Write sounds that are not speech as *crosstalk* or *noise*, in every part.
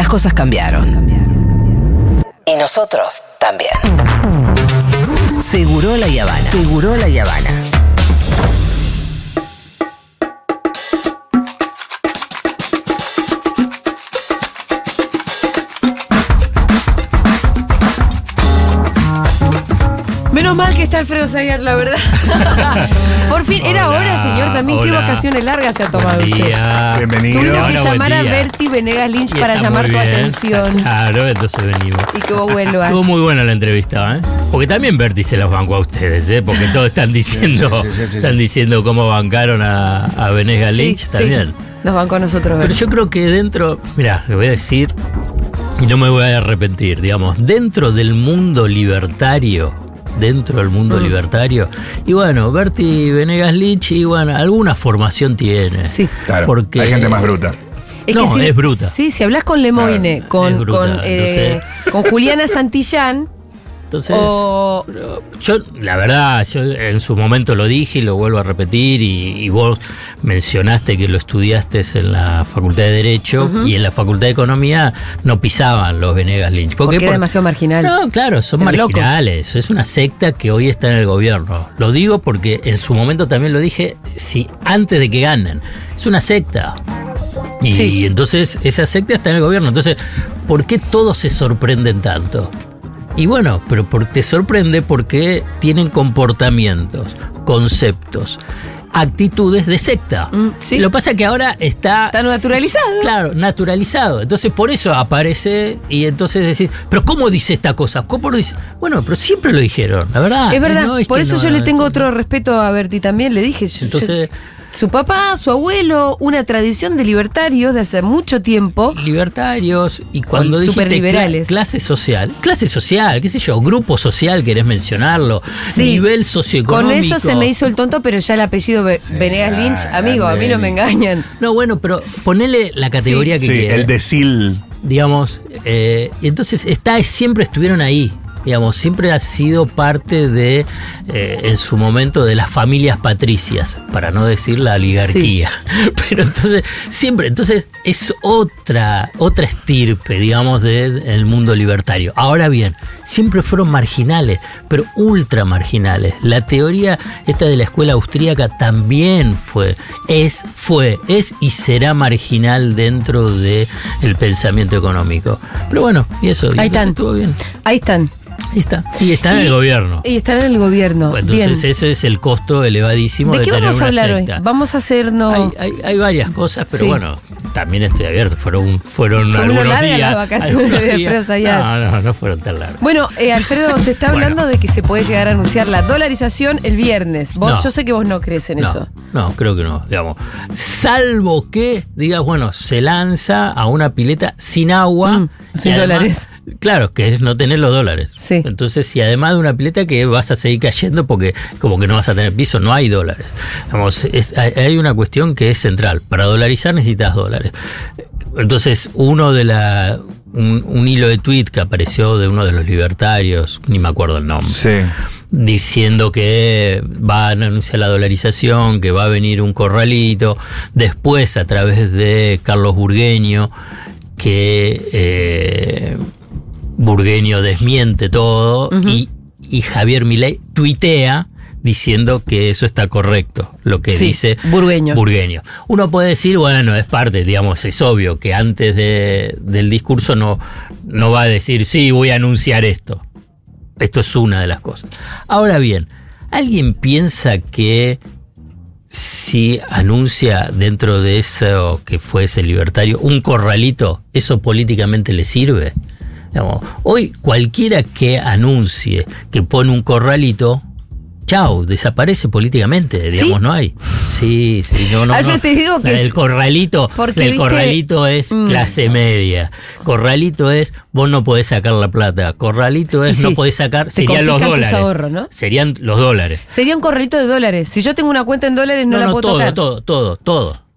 las cosas cambiaron. Y nosotros también. Seguro la Habana. Seguro la Habana. Menos mal que está Alfredo Zayat, la verdad. *laughs* Por fin, era Hola, hora, señor. También qué hola. vacaciones largas se ha tomado Buen usted. día. Bienvenido. Tuvimos que Hola, buen llamar a día. Bertie Venegas Lynch Y para está llamar muy tu bien. atención. *laughs* Claro, entonces venimos. Y que vos vuelvas. Estuvo muy buena la entrevista, ¿eh? Porque también Berti se los bancó a ustedes, ¿eh? Porque todos están diciendo, sí, sí, sí, sí. están diciendo cómo bancaron a, a Venegas Sí, Lynch sí. también. Nos van con nosotros, Pero yo creo que dentro, mira, le voy a decir, y no me voy a arrepentir, digamos, dentro del mundo libertario, dentro del mundo Mm. libertario, y bueno, Berti Venegas Lynch, y bueno, alguna formación tiene. Sí. Claro, Porque- hay gente más bruta. Es No, si- es bruta. Sí, si hablas con Lemoine, Claro, con, es bruta, con, eh, con Juliana Santillán, Entonces, o. yo, la verdad, yo en su momento lo dije y lo vuelvo a repetir, y, y vos mencionaste que lo estudiaste en la Facultad de Derecho y en la Facultad de Economía no pisaban los Venegas Lynch. ¿Por Porque qué? era Por- demasiado marginal. No, claro, son Eran locos. marginales. Es una secta que hoy está en el gobierno. Lo digo porque en su momento también lo dije, si antes de que ganen. Es una secta. Y Sí. entonces esa secta está en el gobierno. Entonces, ¿por qué todos se sorprenden tanto? Y bueno, pero por- te sorprende porque tienen comportamientos, conceptos, actitudes de secta. Mm, sí. Lo que pasa es que ahora está... Está naturalizado. Claro, naturalizado. Entonces por eso aparece y entonces decís, pero ¿cómo dice esta cosa? ¿Cómo lo dice? Bueno, pero siempre lo dijeron, la verdad. Es verdad, No es por eso no, yo no, le tengo otro respeto a Berti también. Le dije, yo- Entonces, yo- su papá, su abuelo, una tradición de libertarios de hace mucho tiempo. libertarios y cuando dijiste superliberales. cla- clase social, clase social, qué sé yo, grupo social, querés mencionarlo, Sí. nivel socioeconómico. Con eso se me hizo el tonto, pero ya el apellido Ve- Venegas Lynch, amigo, a mí no me engañan. No, bueno, pero ponele la categoría que Sí, quieras. el decil. digamos, eh, y entonces está, siempre estuvieron ahí. Digamos, siempre ha sido parte de, eh, en su momento, de las familias patricias, para no decir la oligarquía. *laughs* Pero entonces, siempre, entonces es otra, otra estirpe, digamos, del mundo libertario. Ahora bien, siempre fueron marginales, pero ultra marginales. La teoría esta de la escuela austríaca también fue, es, fue, es y será marginal dentro del el pensamiento económico. Pero bueno, y eso, y Ahí están. estuvo bien. Ahí están. Ahí está. Y está en Y- el gobierno. Y están en el gobierno. Bueno, entonces Bien. eso es el costo elevadísimo de, ¿De qué tener vamos a hablar secta. hoy? Vamos a hacernos. Hay, hay, hay varias cosas, pero Sí. bueno, también estoy abierto. Fueron, fueron Fueron algunos días. las vacaciones Zayat. No, no, no fueron tan largas. Bueno, eh, Alfredo, se está Bueno. hablando de que se puede llegar a anunciar la dolarización el viernes. Vos, No. yo sé que vos no crees en no, eso. no, creo que no, digamos. Salvo que digas, bueno, se lanza a una pileta sin agua. Mm, sin además- dólares. Claro, que es no tener los dólares. Sí. Entonces, si además de una pileta que vas a seguir cayendo porque como que no vas a tener piso, no hay dólares. Digamos, es- hay- hay una cuestión que es central. Para dolarizar necesitas dólares. Entonces, uno de la. Un, un hilo de tweet que apareció de uno de los libertarios, ni me acuerdo el nombre Sí. diciendo que van a anunciar la dolarización, que va a venir un corralito, después a través de Carlos Burgueño, que eh, Burgueño desmiente todo y, y Javier Milei tuitea diciendo que eso está correcto, lo que Sí, dice Burgueño. Burgueño. Uno puede decir, bueno, es parte, digamos, es obvio que antes de- del discurso no, no va a decir, sí, voy a anunciar esto. Esto es una de las cosas. Ahora bien, ¿alguien piensa que si anuncia dentro de eso que fue ese libertario un corralito, eso políticamente le sirve? Digamos, hoy cualquiera que anuncie que pone un corralito, chau, desaparece políticamente, digamos, ¿Sí? no hay. Sí, sí, no, no. Alfred, no. te digo que el corralito, porque, el viste, corralito es mm. clase media. Corralito es vos no podés sacar la plata. Corralito es sí, no podés sacar, serían los dólares. ¿no? Serían los dólares. Sería un corralito de dólares. Si yo tengo una cuenta en dólares, no, la puedo todo, tocar. todo, todo, todo, todo.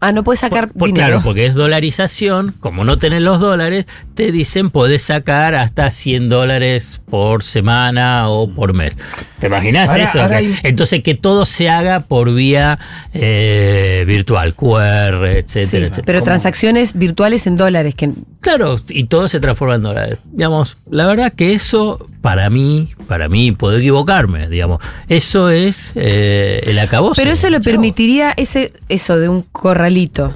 Ah, no puedes sacar Por- por- dinero. claro, porque es dolarización, como no tenés los dólares, te dicen podés sacar hasta 100 dólares por semana o por mes. ¿Te imaginas Ahora- eso? ahora Que- hay- Entonces que todo se haga por vía eh, virtual, QR, etcétera, Sí, etcétera. pero ¿Cómo? transacciones virtuales en dólares, que Claro, y todo se transforma en dólares. Digamos, la verdad que eso, para mí, para mí, puedo equivocarme, digamos, eso es eh, el acabose. Pero eso Chao. permitiría ese, eso de un corralito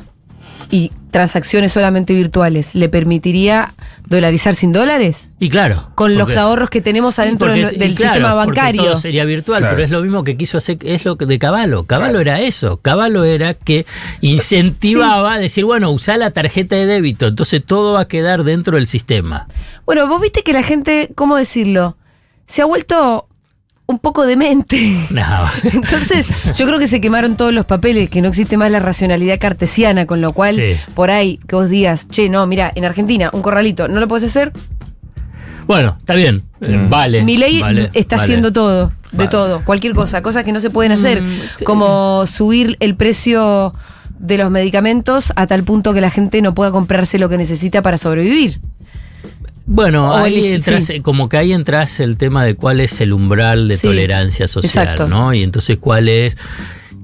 y transacciones solamente virtuales, ¿le permitiría dolarizar sin dólares? Y claro. Con los ahorros que tenemos adentro porque- del claro, sistema bancario. Todo sería virtual, Claro. pero es lo mismo que quiso hacer, es lo que de Caballo. Caballo era eso. Caballo era que incentivaba a decir, bueno, usá la tarjeta de débito, entonces todo va a quedar dentro del sistema. Bueno, vos viste que la gente, ¿cómo decirlo? Se ha vuelto un poco demente. *laughs* No. *laughs* Entonces, yo creo que se quemaron todos los papeles, que no existe más la racionalidad cartesiana, con lo cual, Sí. por ahí, que vos digas, che, no, mira, en Argentina, un corralito, ¿no lo puedes hacer? Bueno, está bien. eh, Mm. Vale. Mi ley vale, está vale. haciendo todo, de Vale. todo, cualquier cosa, cosas que no se pueden hacer, Mm, sí. como subir el precio de los medicamentos a tal punto que la gente no pueda comprarse lo que necesita para sobrevivir. Bueno, O ahí el- entras, sí. como que ahí entras el tema de cuál es el umbral de Sí, tolerancia social, exacto. ¿no? Y entonces cuál es.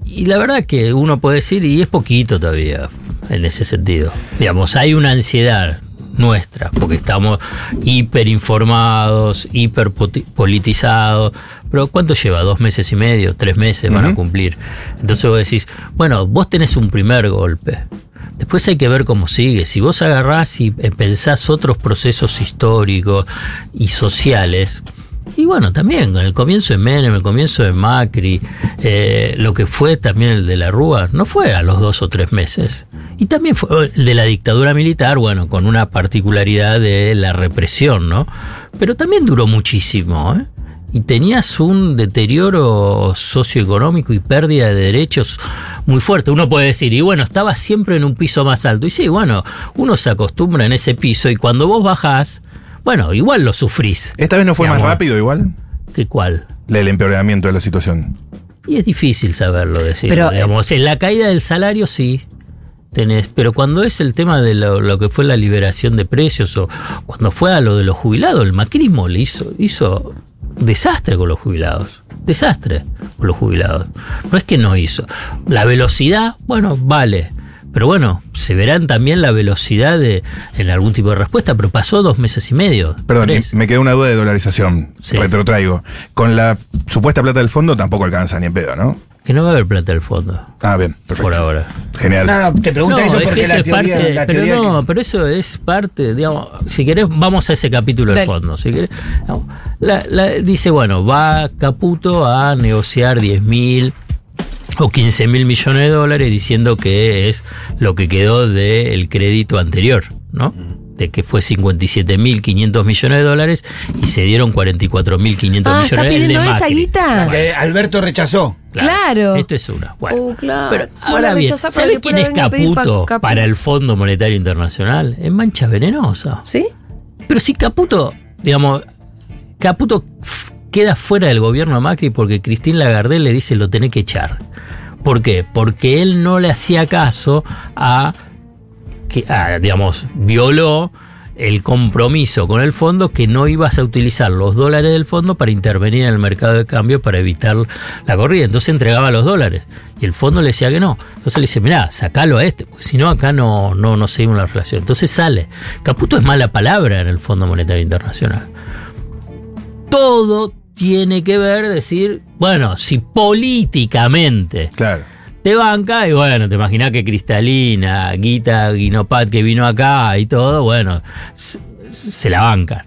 Y la verdad que uno puede decir, y es poquito todavía, en ese sentido. Digamos, hay una ansiedad nuestra, porque estamos hiperinformados, hiperpolitizados. Pero ¿cuánto lleva? ¿Dos meses y medio? ¿Tres meses van a cumplir? Entonces vos decís, bueno, vos tenés un primer golpe. Después hay que ver cómo sigue. Si vos agarrás y eh, pensás otros procesos históricos y sociales, y bueno, también el comienzo de Menem, el comienzo de Macri, eh, lo que fue también el de la Rúa, no fue a los dos o tres meses. Y también fue el de la dictadura militar, bueno, con una particularidad de la represión, ¿no? Pero también duró muchísimo, ¿eh? Y tenías un deterioro socioeconómico y pérdida de derechos muy fuerte. Uno puede decir, y bueno, estaba siempre en un piso más alto. Y sí, bueno, uno se acostumbra en ese piso y cuando vos bajás, bueno, igual lo sufrís. ¿Esta vez no fue más rápido igual? ¿Qué cuál? El empeoramiento de la situación. Y es difícil saberlo decir. Pero, eh, digamos, en la caída del salario sí. Tenés, pero cuando es el tema de lo, lo que fue la liberación de precios o cuando fue a lo de los jubilados, el macrismo le hizo, hizo desastre con los jubilados. Desastre con los jubilados. No es que no hizo. La velocidad, bueno, vale. Pero bueno, se verán también la velocidad de en algún tipo de respuesta, pero pasó dos meses y medio. Perdón, tres. me queda una duda de dolarización. Sí. Retrotraigo. Con la supuesta plata del fondo tampoco alcanza ni en pedo, ¿no? Que no va a haber plata del fondo, Ah, bien, perfecto. por ahora. Genial. No, no, te pregunta eso es porque que la teoría, parte- la pero no, que- pero eso es parte, digamos, si querés, vamos a ese capítulo del fondo. Si querés, la- la- dice, bueno, va Caputo a negociar 10 mil o 15 mil millones de dólares diciendo que es lo que quedó del crédito anterior, ¿no? De que fue 57.500 millones de dólares y se dieron 44.500 Ah, millones ¿está el de pidiendo esa guita? que Alberto rechazó. Claro. Esto es una. Bueno. Oh, claro. Pero Bueno, ahora bien, rechazá para ¿sabés que quién es pa- Caputo Capu- para el Fondo Monetario Internacional? Es mancha venenosa. ¿Sí? Pero si Caputo, digamos, Caputo queda fuera del gobierno de Macri porque Cristín Lagarde le dice lo tenés que echar. ¿Por qué? Porque él no le hacía caso a, que, digamos, violó el compromiso con el fondo que no ibas a utilizar los dólares del fondo para intervenir en el mercado de cambio para evitar la corrida. Entonces entregaba los dólares y el fondo le decía que no. Entonces le dice, mirá, sacalo a este, porque si no acá no, no, no seguimos la relación. Entonces sale. Caputo es mala palabra en el Fondo Monetario Internacional. Todo tiene que ver, decir, bueno, si políticamente Claro. te banca, y bueno, te imaginás que Cristalina, Guita, Guinopat que vino acá y todo, bueno, se, se la bancan.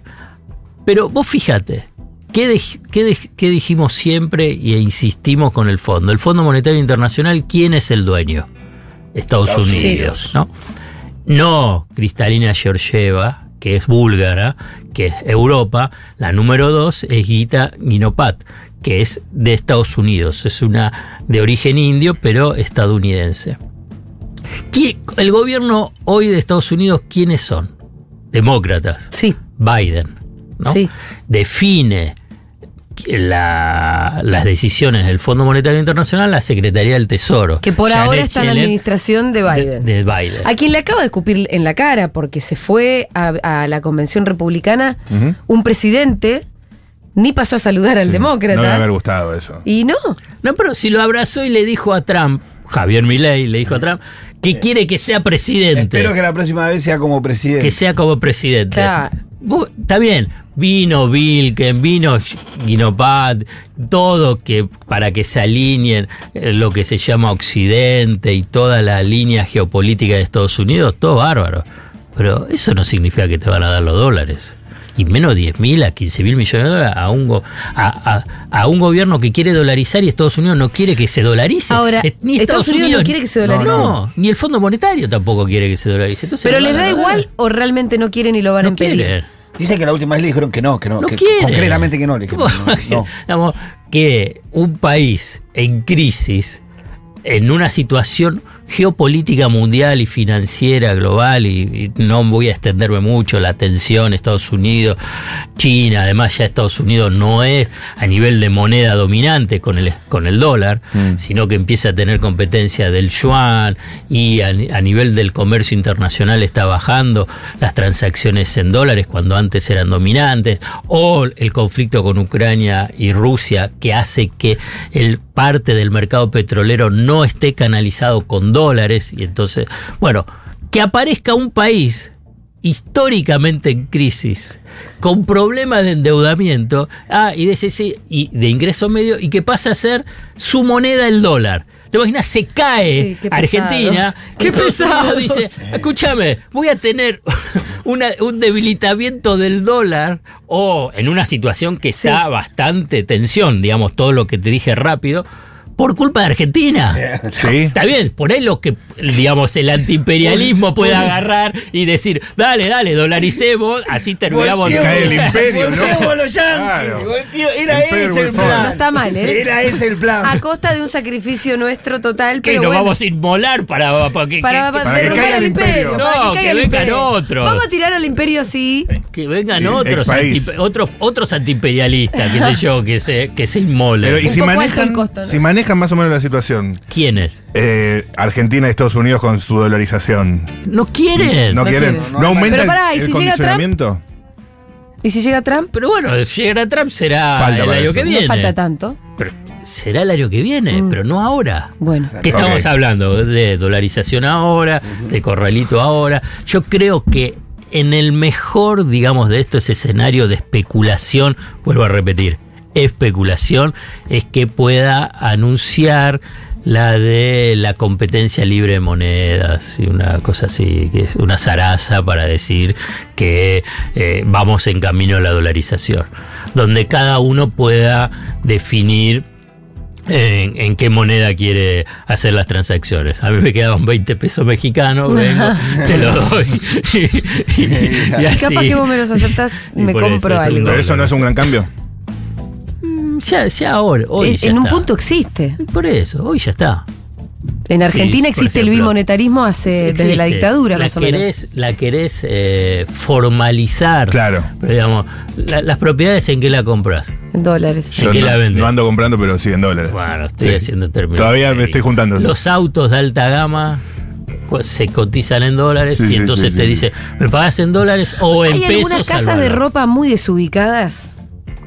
Pero vos fíjate, ¿qué, qué qué dijimos siempre e insistimos con el fondo? El Fondo Monetario Internacional, ¿quién es el dueño? Estados, Estados Unidos, Unidos. ¿no? No Cristalina Georgieva, que es búlgara, que es Europa. La número dos es Gita Guinopat, que es de Estados Unidos. Es una de origen indio, pero estadounidense. ¿Qui- El gobierno hoy de Estados Unidos, ¿quiénes son? Demócratas. Sí. Biden, ¿no? Sí. Define la- las decisiones del Fondo Monetario Internacional la Secretaría del Tesoro. Que por Janet ahora está en la administración de de- Biden. de Biden. A quien le acaba de escupir en la cara porque se fue a, a la convención republicana un presidente, ni pasó a saludar al No me demócrata. haber gustado eso. y no. No, pero si lo abrazó y le dijo a Trump, Javier Milei le dijo a Trump, que quiere que sea presidente. Espero que la próxima vez sea como presidente. que sea como presidente. Claro. Está bien, vino Vilken, vino Guinopad, todo que para que se alineen eh, lo que se llama Occidente y toda la línea geopolítica de Estados Unidos, todo bárbaro. Pero eso no significa que te van a dar los dólares. Y menos 10 mil a 15 mil millones de dólares a un, go- a, a- a un gobierno que quiere dolarizar y Estados Unidos no quiere que se dolarice. Ahora, Eh, Estados Unidos no quiere que se dolarice. No, ni el Fondo Monetario tampoco quiere que se dolarice. Entonces Pero no les da igual o realmente no quieren y lo van a impedir. quieren. Dicen que la última vez le dijeron que no, que no. No que quiere. Concretamente que no. Le dijeron, no, no. Que un país en crisis, en una situación geopolítica mundial y financiera global, y, y no voy a extenderme mucho, la tensión Estados Unidos, China, además ya Estados Unidos no es a nivel de moneda dominante con el, con el dólar, sino que empieza a tener competencia del yuan y a, a nivel del comercio internacional está bajando las transacciones en dólares cuando antes eran dominantes, o el conflicto con Ucrania y Rusia que hace que el parte del mercado petrolero no esté canalizado con dólares y entonces, bueno, que aparezca un país históricamente en crisis, con problemas de endeudamiento ah, y, de y de ingreso medio, y que pasa a ser su moneda el dólar. ¿Te imaginas? Se cae Sí, Argentina. Qué pesados. Dice, escúchame, voy a tener *laughs* una- un debilitamiento del dólar o en una situación que Sí. está bastante tensión, digamos, todo lo que te dije rápido, por culpa de Argentina. *laughs* Sí. Está bien, por ahí lo que, digamos, el antiimperialismo puede agarrar y decir, dale, dale, dolaricemos, así terminamos. Volteemos- *laughs* Cae el imperio, ¿no? los. Claro. Volteo- Era Imperio ese el plan. No está mal, ¿eh? Era ese el plan. A costa de un sacrificio nuestro total, que pero nos bueno. vamos a inmolar para, para que, para, que- para que derrocar caiga al el imperio. imperio. para No, que, que vengan imperio. otros. Vamos a tirar al imperio, sí. que vengan Sí, otros, expaís. anti- otros otros antiimperialistas, qué sé yo, que se, que se inmolen. Pero, ¿y Un si poco alto el manejan, costo, ¿no? si manejan más o menos la situación? ¿Quiénes? eh, Argentina y Estados Unidos con su dolarización. No quieren. ¿No, No quieren? quieren. ¿No, No, aumenta Pero el- pará, ¿y el, si llega Trump? condicionamiento? ¿Y si llega Trump? Pero bueno, si llega Trump será Falta el para año eso. que No viene. No falta tanto. Pero será el año que viene, Mm. pero no ahora. Bueno. ¿Qué Ok. estamos hablando? De dolarización ahora, de corralito ahora. Yo creo que en el mejor, digamos, de estos escenarios de especulación, vuelvo a repetir, especulación, es que pueda anunciar la de la competencia libre de monedas y una cosa así, que es una zaraza para decir que eh, vamos en camino a la dolarización, donde cada uno pueda definir en, en qué moneda quiere hacer las transacciones. A mí me quedaban 20 pesos mexicanos, vengo, *laughs* te lo doy. *laughs* y, y- y así. Capaz que vos me los aceptás, Y me compro eso algo. Pero eso no es un gran cambio. Ya, ya ahora, hoy En, ya en un está. punto existe. Por eso, hoy ya está. En Argentina Sí, existe el bimonetarismo hace, Sí, desde la dictadura, la más o menos. La querés eh, formalizar. Claro. Pero digamos, la- las propiedades en qué la compras. En dólares. ¿En Yo qué no, la venden? no ando comprando, pero sí en dólares. Bueno, estoy Sí. haciendo términos. Todavía me estoy juntando. Los autos de alta gama se cotizan en dólares Sí, y entonces sí, te sí. dice, ¿me pagas en dólares o en Hay pesos? algunas al casas de valor?" ropa muy desubicadas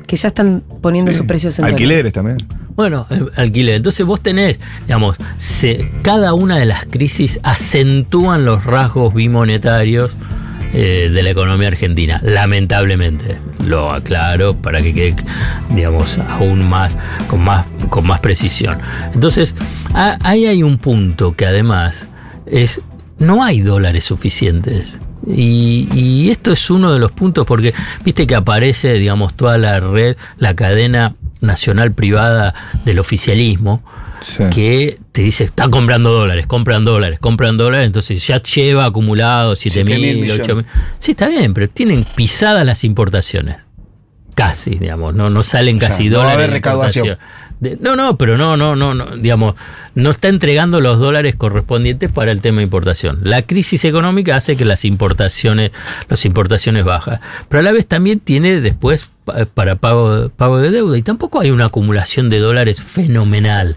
que ya están poniendo sus precios en Alquileres dólares. también. Bueno, eh, alquiler. Entonces vos tenés, digamos, se- cada una de las crisis acentúan los rasgos bimonetarios eh, de la economía argentina, lamentablemente. Lo aclaro para que quede, digamos, aún más, con más, con más precisión. Entonces, a- ahí hay un punto que además es, no hay dólares suficientes. Y, y esto es uno de los puntos porque, viste que aparece, digamos, toda la red, la cadena nacional privada del oficialismo, Sí. que te dice, están comprando dólares, compran dólares, compran dólares, entonces ya lleva acumulado 7 Siete mil mil, 8 mil. Sí, está bien, pero tienen pisadas las importaciones. Casi, digamos, no, no salen O sea, casi no va a haber recaudación. No, no, pero no, no, no, no, digamos, no está entregando los dólares correspondientes para el tema de importación. La crisis económica hace que las importaciones, las importaciones bajas, pero a la vez también tiene después pa- para pago, pago de deuda y tampoco hay una acumulación de dólares fenomenal.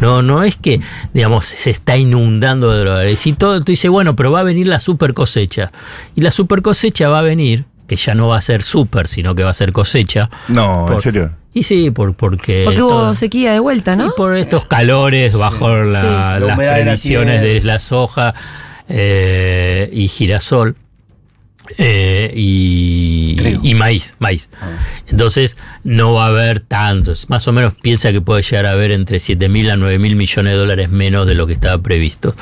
No, no es que, digamos, se está inundando de dólares y todo, tú dices, bueno, pero va a venir la super cosecha y la super cosecha va a venir, que ya no va a ser super, sino que va a ser cosecha. No, en serio. Y sí, por, porque... Porque hubo todo- sequía de vuelta, Y ¿no? por estos calores bajo la- Sí. La las la de la soja eh, y girasol eh, y, y maíz, maíz. Entonces no va a haber tantos. Más o menos piensa que puede llegar a haber entre 7 mil a 9 mil millones de dólares menos de lo que estaba previsto.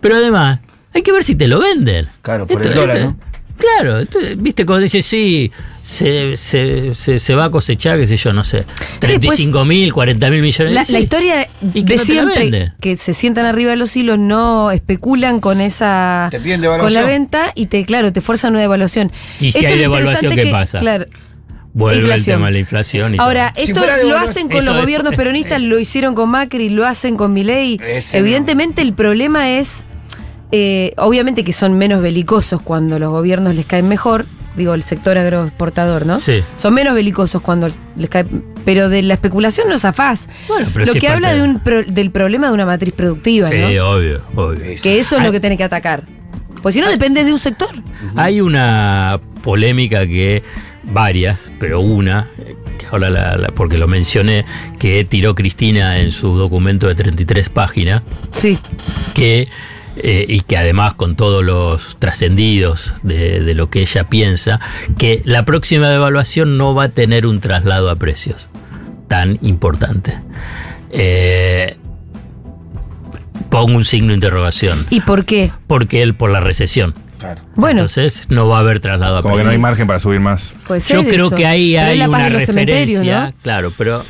Pero además, hay que ver si te lo venden. Claro, por el dólar, ¿no? Claro, entonces, viste, cuando dice sí, se, se, se, se va a cosechar, qué sé yo, no sé, pues, 35 mil, 40 mil millones La, sí. la historia ¿Y que de no te la siempre que se sientan arriba de los hilos no especulan con esa Te piden con la venta y te claro te fuerzan una devaluación. Y si Esto hay devaluación, interesante ¿qué que- pasa? Claro. Vuelve inflación. el tema de la inflación y Ahora, todo. Esto lo hacen con los es- gobiernos peronistas, lo hicieron con Macri, lo hacen con Milei. Evidentemente el problema es, eh, obviamente que son menos belicosos cuando los gobiernos les caen mejor, digo, el sector agroexportador, ¿no? Sí. Son menos belicosos cuando les cae, pero de la especulación no zafás. Bueno, pero lo sí que habla parte de de- un pro- del problema de una matriz productiva, Sí, ¿no? obvio, obvio. Que eso es lo que tenés que atacar. Pues si no depende de un sector. Hay una polémica que, varias, pero una, que ahora la- la- porque lo mencioné, que tiró Cristina en su documento de 33 páginas, Sí. que, eh, y que además con todos los trascendidos de, de lo que ella piensa, que la próxima devaluación no va a tener un traslado a precios tan importante. Eh, pongo un signo de interrogación, ¿Y por qué? porque él por la recesión. Claro. Bueno, Entonces no va a haber traslado a Como que no hay margen para subir más. puede ser Yo creo eso. que ahí Pero hay la paz una de los cementerios, referencia, ¿no? claro, pero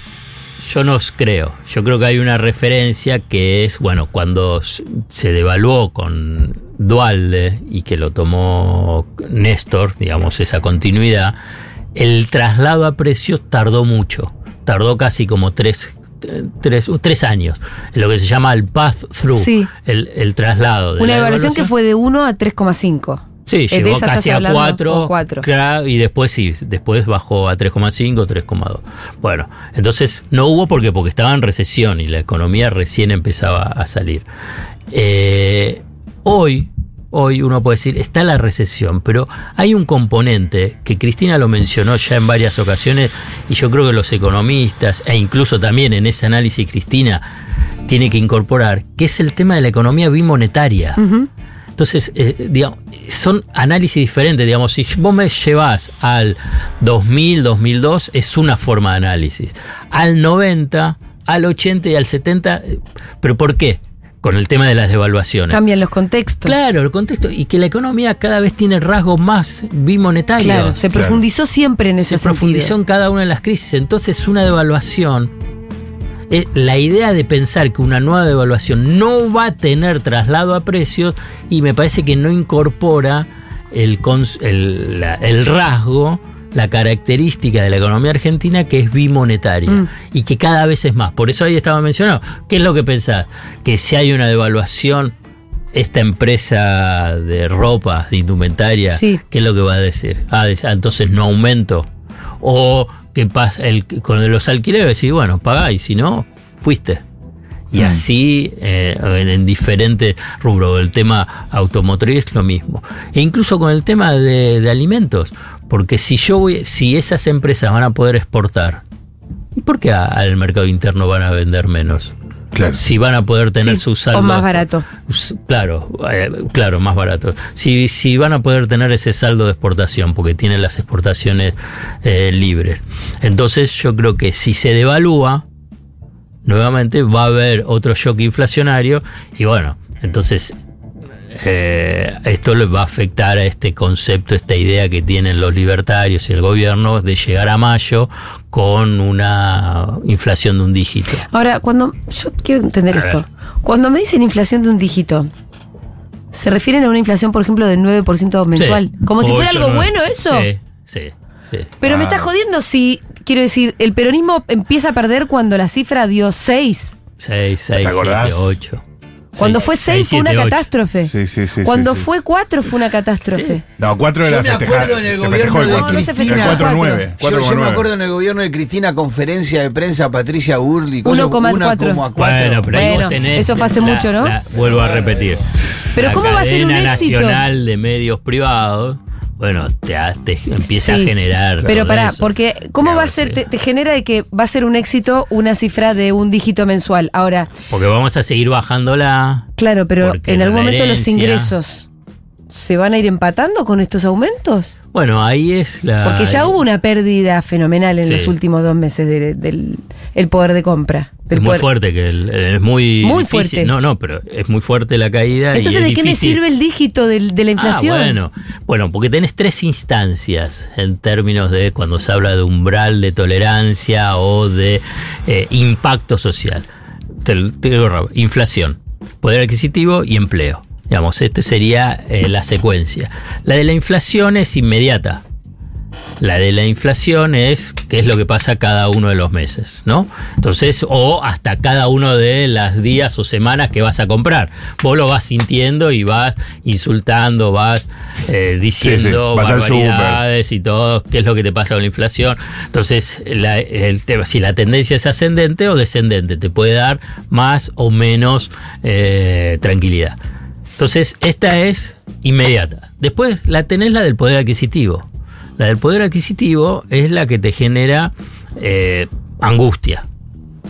yo no creo. Yo creo que hay una referencia que es, bueno, cuando se devaluó con Dualde y que lo tomó Néstor, digamos, esa continuidad, el traslado a precios tardó mucho. Tardó casi como tres, tres, uh, tres años. Lo que se llama el pass-through, Sí. el, el traslado. de Una evaluación que fue de 1 a 3,5. Sí, Es de llegó casi a hablando, 4, o cuatro. y después sí, después bajó a 3,5, 3,2. Bueno, entonces no hubo porque porque estaba en recesión y la economía recién empezaba a salir. Eh, hoy, hoy uno puede decir, está la recesión, pero hay un componente que Cristina lo mencionó ya en varias ocasiones y yo creo que los economistas e incluso también en ese análisis Cristina tiene que incorporar, que es el tema de la economía bimonetaria. Entonces, eh, digamos, son análisis diferentes. Digamos, si vos me llevas al 2000, 2002, es una forma de análisis. Al 90, al 80 y al 70, eh, ¿pero por qué? Con el tema de las devaluaciones. Cambian los contextos. Claro, el contexto. Y que la economía cada vez tiene rasgos más bimonetarios. Claro, se Claro. profundizó siempre en ese se profundizó sentido. en cada una de las crisis. Entonces, una devaluación, la idea de pensar que una nueva devaluación no va a tener traslado a precios, y me parece que no incorpora el, rasgo, la característica de la economía argentina que es bimonetaria Mm. y que cada vez es más. Por eso ahí estaba mencionado. ¿Qué es lo que pensás? Que si hay una devaluación, esta empresa de ropa, de indumentaria, Sí. ¿qué es lo que va a decir? Ah, ah, entonces no aumento. O que pasa el, con los alquileres, decir, bueno, pagá y si no, fuiste. Y así eh, en, en diferentes rubros. El tema automotriz, lo mismo. E incluso con el tema de, de alimentos. Porque si yo voy, si esas empresas van a poder exportar, ¿y por qué a- al mercado interno van a vender menos? Claro. Si van a poder tener Sí, su o saldo. más barato. Claro, eh, claro, más barato. Si, si van a poder tener ese saldo de exportación, porque tienen las exportaciones eh, libres. Entonces yo creo que si se devalúa, nuevamente va a haber otro shock inflacionario y bueno, entonces eh, esto le va a afectar a este concepto, esta idea que tienen los libertarios y el gobierno de llegar a mayo con una inflación de un dígito. Ahora, cuando. Yo quiero entender A esto. ver. Cuando me dicen inflación de un dígito, ¿se refieren a una inflación, por ejemplo, del 9% mensual? Sí. Como si fuera algo bueno eso. Sí, sí, sí. Pero me Ah. está jodiendo si, quiero decir, el peronismo empieza a perder cuando la cifra dio 6. 6, 6, acordás? 7, 8. Cuando fue 6 fue una catástrofe. Sí, sí, sí. Cuando sí, sí. fue 4 fue una catástrofe. No, cuatro Yo era me festejar. acuerdo en el Se gobierno festejó el de cuatro. No, no se El festejó. 4-9. Yo, me 4,9. acuerdo en el gobierno de Cristina, conferencia de prensa, Patricia Urli, 1,4. Bueno, pero ahí Bueno, vos tenés eso fue hace la- mucho, ¿no? la- vuelvo a repetir. Pero La ¿cómo va a ser un cadena éxito? nacional de medios privados bueno, te, te empieza Sí, a generar. Pero eso. porque ¿cómo va a ser? sí. Te, te genera de que va a ser un éxito una cifra de un dígito mensual. Ahora, Porque vamos a seguir bajándola. claro, pero en algún momento los ingresos se van a ir empatando con estos aumentos. Bueno, ahí es la. Porque ya hubo una pérdida fenomenal en Sí. los últimos dos meses de- del el poder de compra. Del Es muy poder- fuerte, que el- es muy. Muy difícil. fuerte. No, no, pero es muy fuerte la caída. Entonces, es ¿de qué me sirve el dígito de la inflación? Ah, bueno. bueno, porque tenés tres instancias en términos de cuando se habla de umbral de tolerancia o de eh, impacto social. Te, te digo inflación, poder adquisitivo y empleo. Digamos, esta sería eh, la secuencia. La de la inflación es inmediata. La de la inflación es qué es lo que pasa cada uno de los meses, ¿no? Entonces, o hasta cada uno de las días o semanas que vas a comprar. Vos lo vas sintiendo y vas insultando, vas eh, diciendo vas barbaridades y todo, qué es lo que te pasa con la inflación. Entonces, la- el tema, si la tendencia es ascendente o descendente, te puede dar más o menos eh, tranquilidad. Entonces, esta es inmediata. Después la tenés la del poder adquisitivo. La del poder adquisitivo es la que te genera eh, angustia,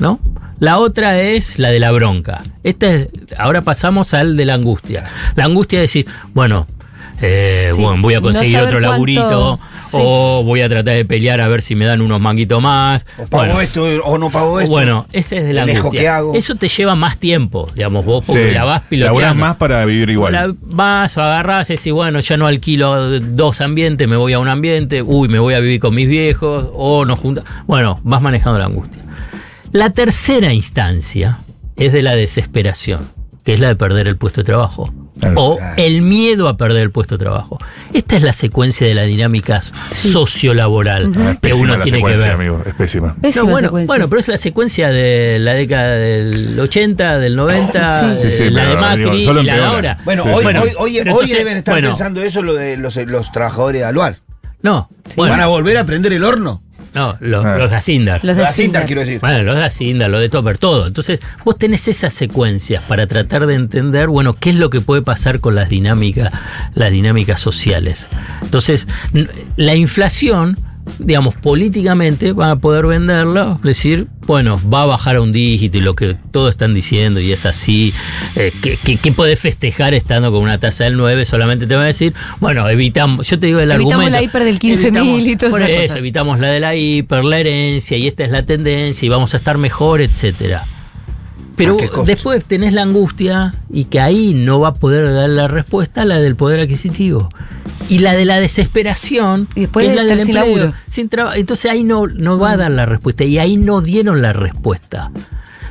¿no? La otra es la de la bronca. Esta es, ahora pasamos al de la angustia. La angustia es decir, bueno, eh, Sí, bueno, voy a conseguir otro cuánto- laburito, sí. o voy a tratar de pelear a ver si me dan unos manguitos más. O pago Bueno, esto o no pago esto. bueno, esa es de la angustia. hago. Eso te lleva más tiempo, digamos, vos porque Sí. la vas Laburás piloteando. más para vivir igual. La vas o agarrás y decís, bueno, ya no alquilo dos ambientes, me voy a un ambiente, uy, me voy a vivir con mis viejos, o nos junta. Bueno, vas manejando la angustia. La tercera instancia es de la desesperación, que es la de perder el puesto de trabajo. O el miedo a perder el puesto de trabajo. Esta es la secuencia de las dinámicas sociolaboral Ah, que uno la tiene que ver. amigo. Es pésima. Pésima No, bueno, secuencia. bueno, pero es la secuencia de la década del 80, del 90, Sí. eh, Sí, sí, la de Macri digo, solo y la de ahora. Bueno, Sí, hoy, sí. hoy, hoy, pero hoy entonces, deben estar bueno, pensando eso lo de los, los trabajadores de Aluar. No, bueno, ¿Van a volver a prender el horno? No, los, Ah. los de Asindar. Los de La cinta, Sindar. quiero decir. Bueno, los de Hacienda, los de Topper, todo. Entonces, vos tenés esas secuencias para tratar de entender, bueno, qué es lo que puede pasar con las dinámicas, las dinámicas sociales. Entonces, la inflación, digamos, políticamente van a poder venderla, decir, bueno, va a bajar a un dígito y lo que todos están diciendo y es así, eh, ¿qué, qué, qué podés festejar estando con una tasa del 9? Solamente te van a decir, bueno, evitamos, yo te digo el Evitamos argumento. la hiper del 15.000 Evitamos- y por esas eso, cosas. evitamos la de la hiper, la herencia, y esta es la tendencia, y vamos a estar mejor, etcétera. Pero ¿A después tenés la angustia y que ahí no va a poder dar la respuesta, la del poder adquisitivo. Y la de la desesperación, Y después que es la de del empleo. laburo. Sin Entonces ahí no, no va a dar la respuesta. Y ahí no dieron la respuesta.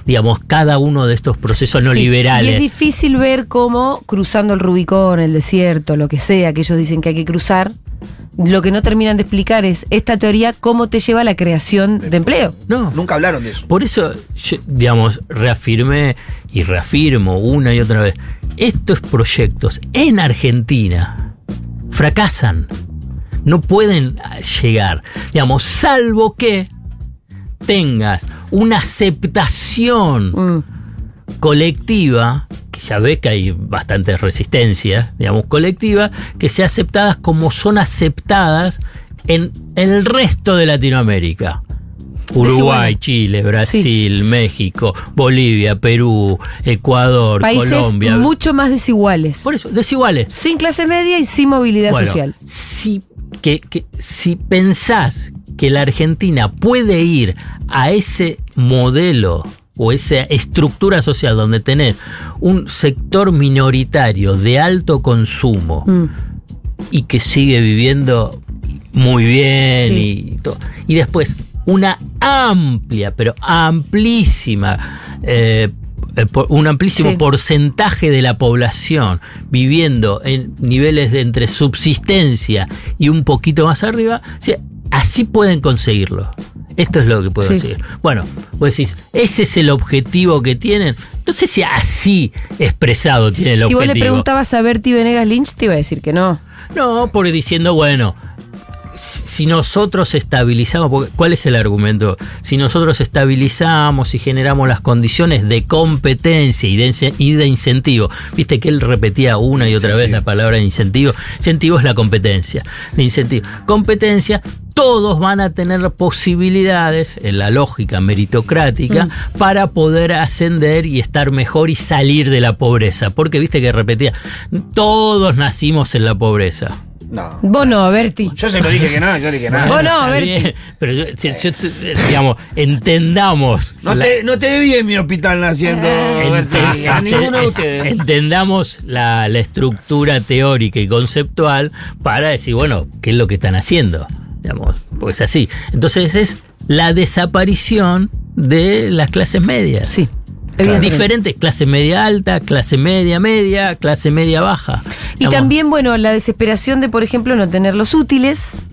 Digamos, cada uno de estos procesos no Sí, liberales. Y es difícil ver cómo cruzando el Rubicón, el desierto, lo que sea que ellos dicen que hay que cruzar, lo que no terminan de explicar es esta teoría cómo te lleva a la creación de empleo. no, Nunca hablaron de eso. Por eso, yo, digamos, reafirmé y reafirmo una y otra vez, estos proyectos en Argentina fracasan, no pueden llegar, digamos, salvo que tengas una aceptación Mm. colectiva, que ya ves que hay bastante resistencia, digamos, colectiva, que sea aceptadas como son aceptadas en el resto de Latinoamérica. Uruguay. Chile, Brasil, México, Bolivia, Perú, Ecuador, Países Colombia. mucho más desiguales. Por eso, desiguales. Sin clase media y sin movilidad Bueno, social. Si, que, que- si pensás que la Argentina puede ir a ese modelo o esa estructura social donde tenés un sector minoritario de alto consumo Mm. y que sigue viviendo muy bien Sí. y todo. Y después una amplia, pero amplísima, eh, eh, un amplísimo Sí. porcentaje de la población viviendo en niveles de entre subsistencia y un poquito más arriba, o sea, así pueden conseguirlo. Esto es lo que Sí. conseguir. Bueno, vos decís, ese es el objetivo que tienen. No sé si así expresado tiene el Si objetivo. vos le preguntabas a Bertie Venegas Lynch, te iba a decir que no. No, porque diciendo, bueno, si nosotros estabilizamos, ¿cuál es el argumento? Si nosotros estabilizamos y generamos las condiciones de competencia y de, ince- y de incentivo, viste que él repetía una y otra vez la palabra incentivo, incentivo es la competencia, de incentivo. Competencia, todos van a tener posibilidades, en la lógica meritocrática, para poder ascender y estar mejor y salir de la pobreza. Porque viste que repetía, todos nacimos en la pobreza. No. Vos no, Berti. Yo se lo dije que no, yo le dije nada. Vos no, Berti. pero yo, yo digamos, entendamos. No la- te, no te vi en mi hospital naciendo, Berti, a ninguno de *laughs* ustedes. Entendamos la, la estructura teórica y conceptual para decir, bueno, ¿qué es lo que están haciendo? Digamos, pues así. Entonces es la desaparición de las clases medias. Sí. Diferentes, clase media alta, clase media media, clase media baja. Y también, bueno, la desesperación de, por ejemplo, no tener los útiles.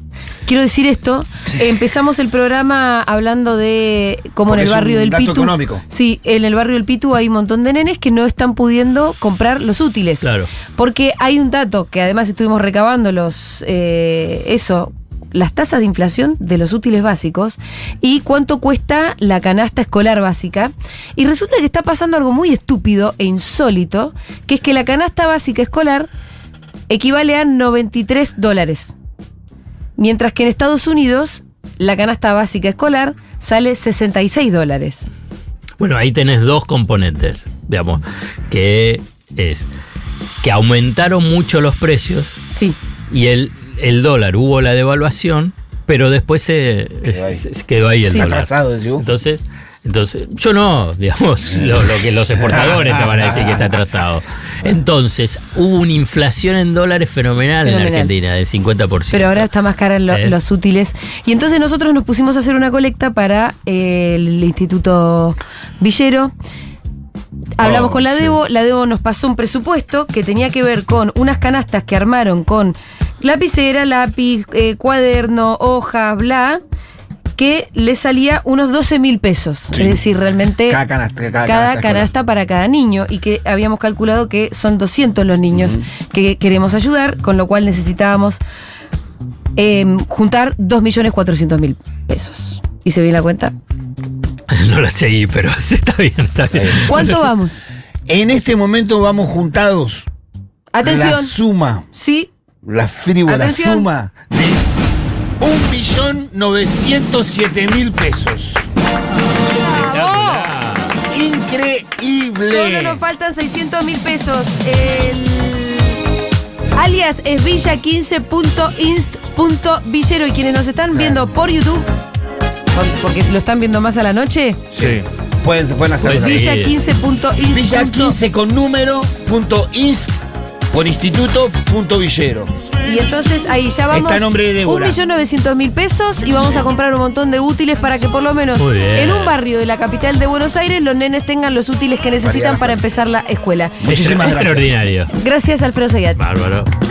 Quiero decir esto, empezamos el programa hablando de cómo Porque en el barrio del Pitu. económico. Sí, en el barrio del Pitu hay un montón de nenes que no están pudiendo comprar los útiles. Claro. Porque hay un dato que además estuvimos recabando los eh, eso, las tasas de inflación de los útiles básicos y cuánto cuesta la canasta escolar básica. Y resulta que está pasando algo muy estúpido e insólito, que es que la canasta básica escolar equivale a 93 dólares. Mientras que en Estados Unidos la canasta básica escolar sale 66 dólares. Bueno, ahí tenés dos componentes, digamos, que es que aumentaron mucho los precios Sí. y el, el dólar hubo la devaluación, pero después se, Quedó ahí. se- se quedó ahí el Sí. dólar. Entonces, entonces, yo no, digamos, *laughs* lo, lo que los exportadores te van a decir que está atrasado. Entonces, hubo una inflación en dólares fenomenal, en Fenomenal. Argentina, del 50%. Pero ahora está más cara en lo- Eh. los útiles. Y entonces nosotros nos pusimos a hacer una colecta para eh, el Instituto Villero. Hablamos Oh, con la sí. Debo, la Debo nos pasó un presupuesto que tenía que ver con unas canastas que armaron con lapicera, lápiz, eh, cuaderno, hojas, bla, que le salía unos 12 mil pesos. Es decir, realmente Cada canasta, cada cada canasta canasta para cada niño y que habíamos calculado que son 200 los niños que queremos ayudar, con lo cual necesitábamos eh, juntar 2.400.000 pesos. ¿Y se viene la cuenta? *laughs* No la seguí, pero *laughs* sí, está bien, está bien. ¿Cuánto vamos? En este momento vamos juntados. La Atención. suma, Sí, la frívola Atención. suma de 1.907.000 pesos. Increíble. solo nos faltan 600 mil pesos. El alias es villa15.inst.villero y quienes nos están viendo por YouTube, por- porque lo están viendo más a la noche, Sí. Pueden, se pueden hacer Pues ahí. sí. villa15.inst. Villa 15 con número punto ins por instituto punto villero. Y entonces ahí ya vamos. Está a nombre de Débora. 1.900.000 pesos y vamos a comprar un montón de útiles para que por lo menos en un barrio de la capital de Buenos Aires los nenes tengan los útiles que necesitan para empezar la escuela. Muchísimas gracias. Extraordinario. Gracias, Alfredo Zayat. Bárbaro.